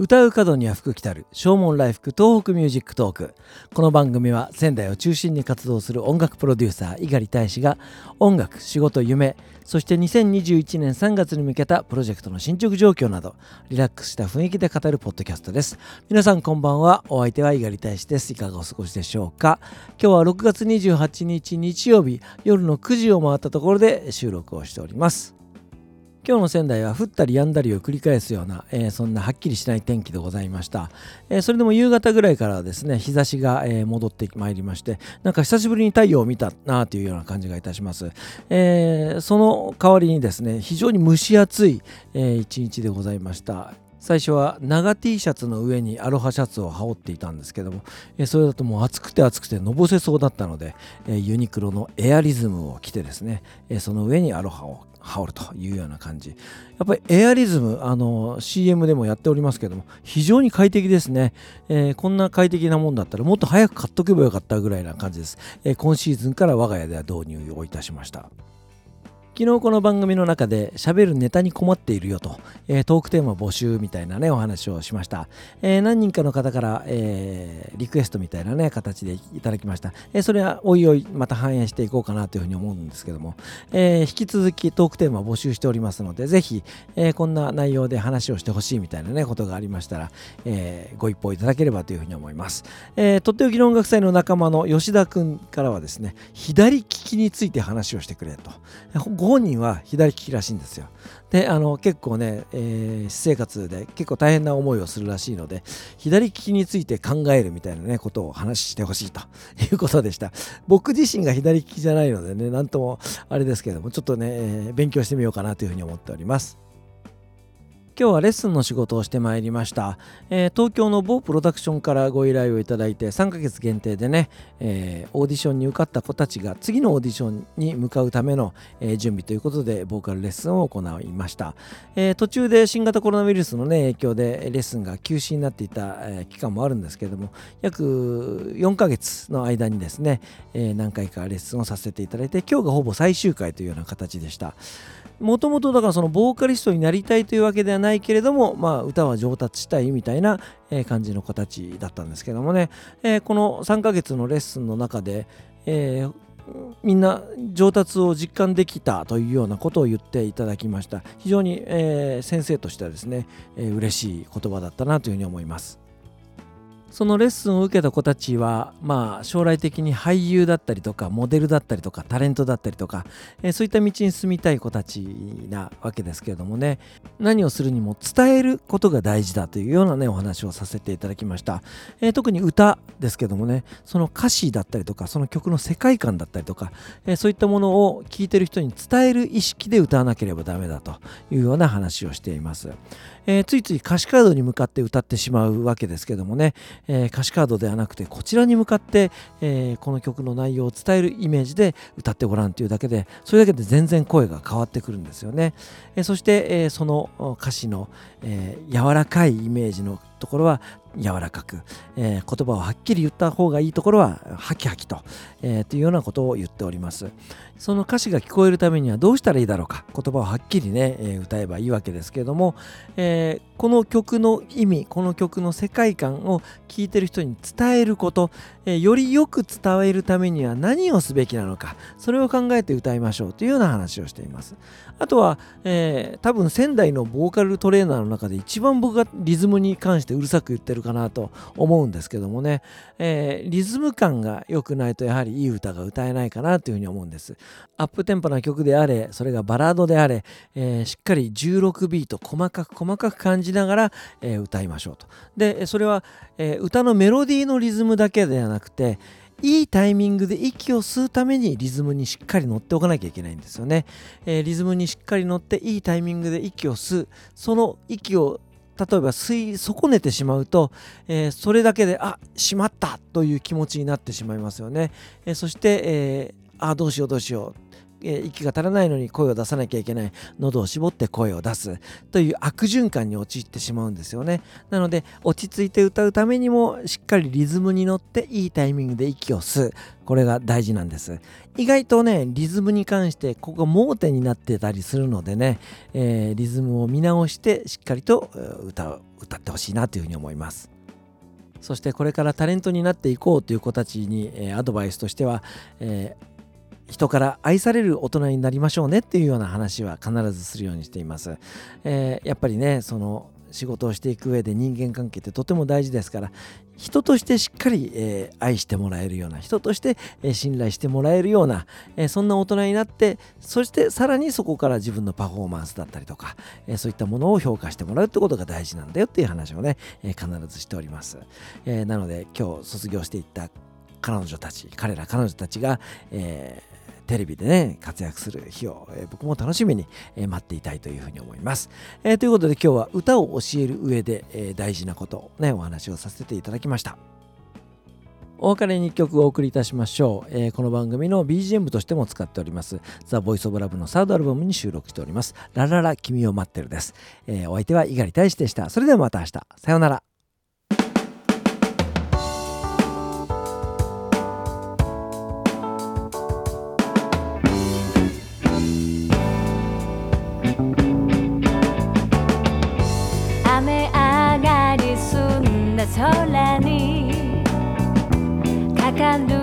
唱う門には福来たる唱門来福東北ミュージックトーク。この番組は仙台を中心に活動する音楽プロデューサー猪狩大使が音楽仕事夢そして2021年3月に向けたプロジェクトの進捗状況などリラックスした雰囲気で語るポッドキャストです。皆さんこんばんは。お相手は猪狩大使です。いかがお過ごしでしょうか。今日は6月28日日曜日夜の9時を回ったところで収録をしております。今日の仙台は降ったり止んだりを繰り返すような、えー、そんなはっきりしない天気でございました、えー、それでも夕方ぐらいからですね日差しが、えー、戻ってまいりましてなんか久しぶりに太陽を見たなというような感じがいたします、えその代わりにですね非常に蒸し暑い、え一日でございました。最初は長 T シャツの上にアロハシャツを羽織っていたんですけども、えそれだともう暑くて暑くてのぼせそうだったので、えユニクロのエアリズムを着てですね、えその上にアロハを羽織るというような感じ。やっぱりエアリズムあの CM でもやっておりますけども非常に快適ですね、えー、こんな快適なもんだったらもっと早く買っとけばよかったぐらいな感じです、えー、今シーズンから我が家では導入をいたしました。昨日この番組の中で喋るネタに困っているよと、えー、トークテーマ募集みたいなねお話をしました、えー、何人かの方から、えー、リクエストみたいなね形でいただきました、えそれはおいおいまた反映していこうかなというふうに思うんですけども、え引き続きトークテーマ募集しておりますのでぜひ、えこんな内容で話をしてほしいみたいなねことがありましたら、えご一報いただければというふうに思います、えとっておきの音楽祭の仲間の吉田くんからはですね左利きについて話をしてくれと。本人は左利きらしいんですよ。であの結構ね、えー、私生活で結構大変な思いをするらしいので左利きについて考えるみたいなねことを話してほしいと。いうことでした。僕自身が左利きじゃないのでね何ともあれですけどもちょっとね、えー、勉強してみようかなというふうに思っております。今日はレッスンの仕事をしてまいりました、えー、東京の某プロダクションからご依頼をいただいて3ヶ月限定でね、えー、オーディションに受かった子たちが次のオーディションに向かうための、えー、準備ということでボーカルレッスンを行いました、え途中で新型コロナウイルスの、ね、影響でレッスンが休止になっていた、え期間もあるんですけれども約4ヶ月の間にですね、え何回かレッスンをさせていただいて今日がほぼ最終回というような形でした。もともとだからそのボーカリストになりたいというわけではないけれども、まあ、歌は上達したいみたいな感じの子たちだったんですけどもね、えー、この3ヶ月のレッスンの中で、えー、みんな上達を実感できたというようなことを言っていただきました。非常に、えー、先生としてはですね、えー、嬉しい言葉だったなというふうに思います。そのレッスンを受けた子たちは、まあ、将来的に俳優だったりとかモデルだったりとかタレントだったりとか、えー、そういった道に進みたい子たちなわけですけれどもね。何をするにも伝えることが大事だというようなねお話をさせていただきました、えー、特に歌ですけどもねその歌詞だったりとかその曲の世界観だったりとか、えー、そういったものを聴いてる人に伝える意識で歌わなければダメだというような話をしています、えついつい歌詞カードに向かって歌ってしまうわけですけどもね、えー、歌詞カードではなくてこちらに向かって、えー、この曲の内容を伝えるイメージで歌ってごらんというだけでそれだけで全然声が変わってくるんですよね、えー、そして、えー、その歌詞の、え、柔らかいイメージのところは柔らかく、えー、言葉をはっきり言った方がいいところはハキハキと、えー、というようなことを言っております。その歌詞が聞こえるためにはどうしたらいいだろうか言葉をはっきりね、えー、歌えばいいわけですけれども、えーこの曲の意味この曲の世界観を聴いてる人に伝えること、えよりよく伝えるためには何をすべきなのかそれを考えて歌いましょうというような話をしています。あとは、え多分仙台のボーカルトレーナーの中で一番僕がリズムに関してうるさく言ってるかなと思うんですけどもね、えー、リズム感が良くないとやはりいい歌が歌えないかなというふうに思うんです。アップテンポな曲であれそれがバラードであれ、えー、しっかり16ビート細かく細かく感じながら、え、歌いましょうと。でそれは、え歌のメロディーのリズムだけではなくなくていいタイミングで息を吸うためにリズムにしっかり乗っておかなきゃいけないんですよね。えー、リズムにしっかり乗っていいタイミングで息を吸う。その息を例えば吸い損ねてしまうと、えー、それだけであしまったという気持ちになってしまいますよね、えー、そして、えー、あどうしようどうしよう息が足らないのに声を出さなきゃいけない。喉を絞って声を出す。という悪循環に陥ってしまうんですよね。なので落ち着いて歌うためにもしっかりリズムに乗っていいタイミングで息を吸う。これが大事なんです。意外とねリズムに関してここが盲点になってたりするのでね、えー、リズムを見直してしっかりと歌う歌ってほしいなというふうに思います。そしてこれからタレントになっていこうという子たちに、えー、アドバイスとしては、えー、人から愛される大人になりましょうねっていうような話は必ずするようにしています。えー、やっぱりねその仕事をしていく上で人間関係ってとても大事ですから人としてしっかり、えー、愛してもらえるような人として、えー、信頼してもらえるような、えー、そんな大人になってそしてさらにそこから自分のパフォーマンスだったりとか、えそういったものを評価してもらうってことが大事なんだよっていう話をね、え必ずしております、えなので今日卒業していった彼女たち彼ら彼女たちが、えーテレビでね、活躍する日を、えー、僕も楽しみに、えー、待っていたいというふうに思います。えー、ということで今日は歌を教える上で、え大事なことをね、お話をさせていただきました。お別れに曲お送りいたしましょう、えー、この番組の BGM としても使っております。The Voice of Love のサードアルバムに収録しております。ラララ君を待ってるです、えー、お相手は猪狩大志でした。それではまた明日。さようなら。空にかかる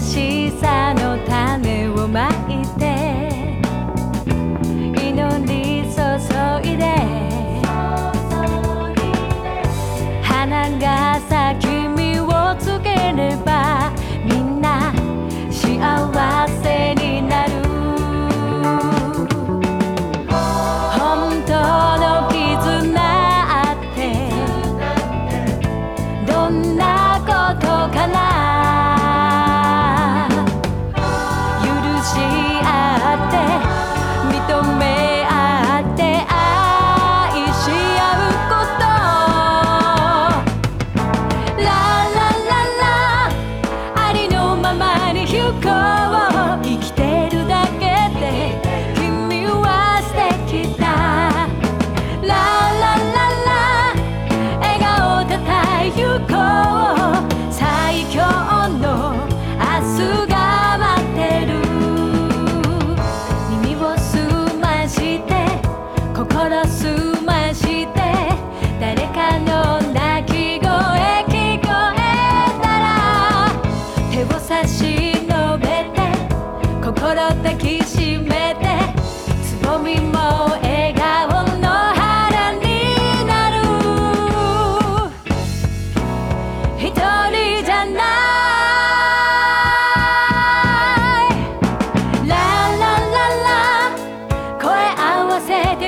しさの種をまいて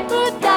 birthday.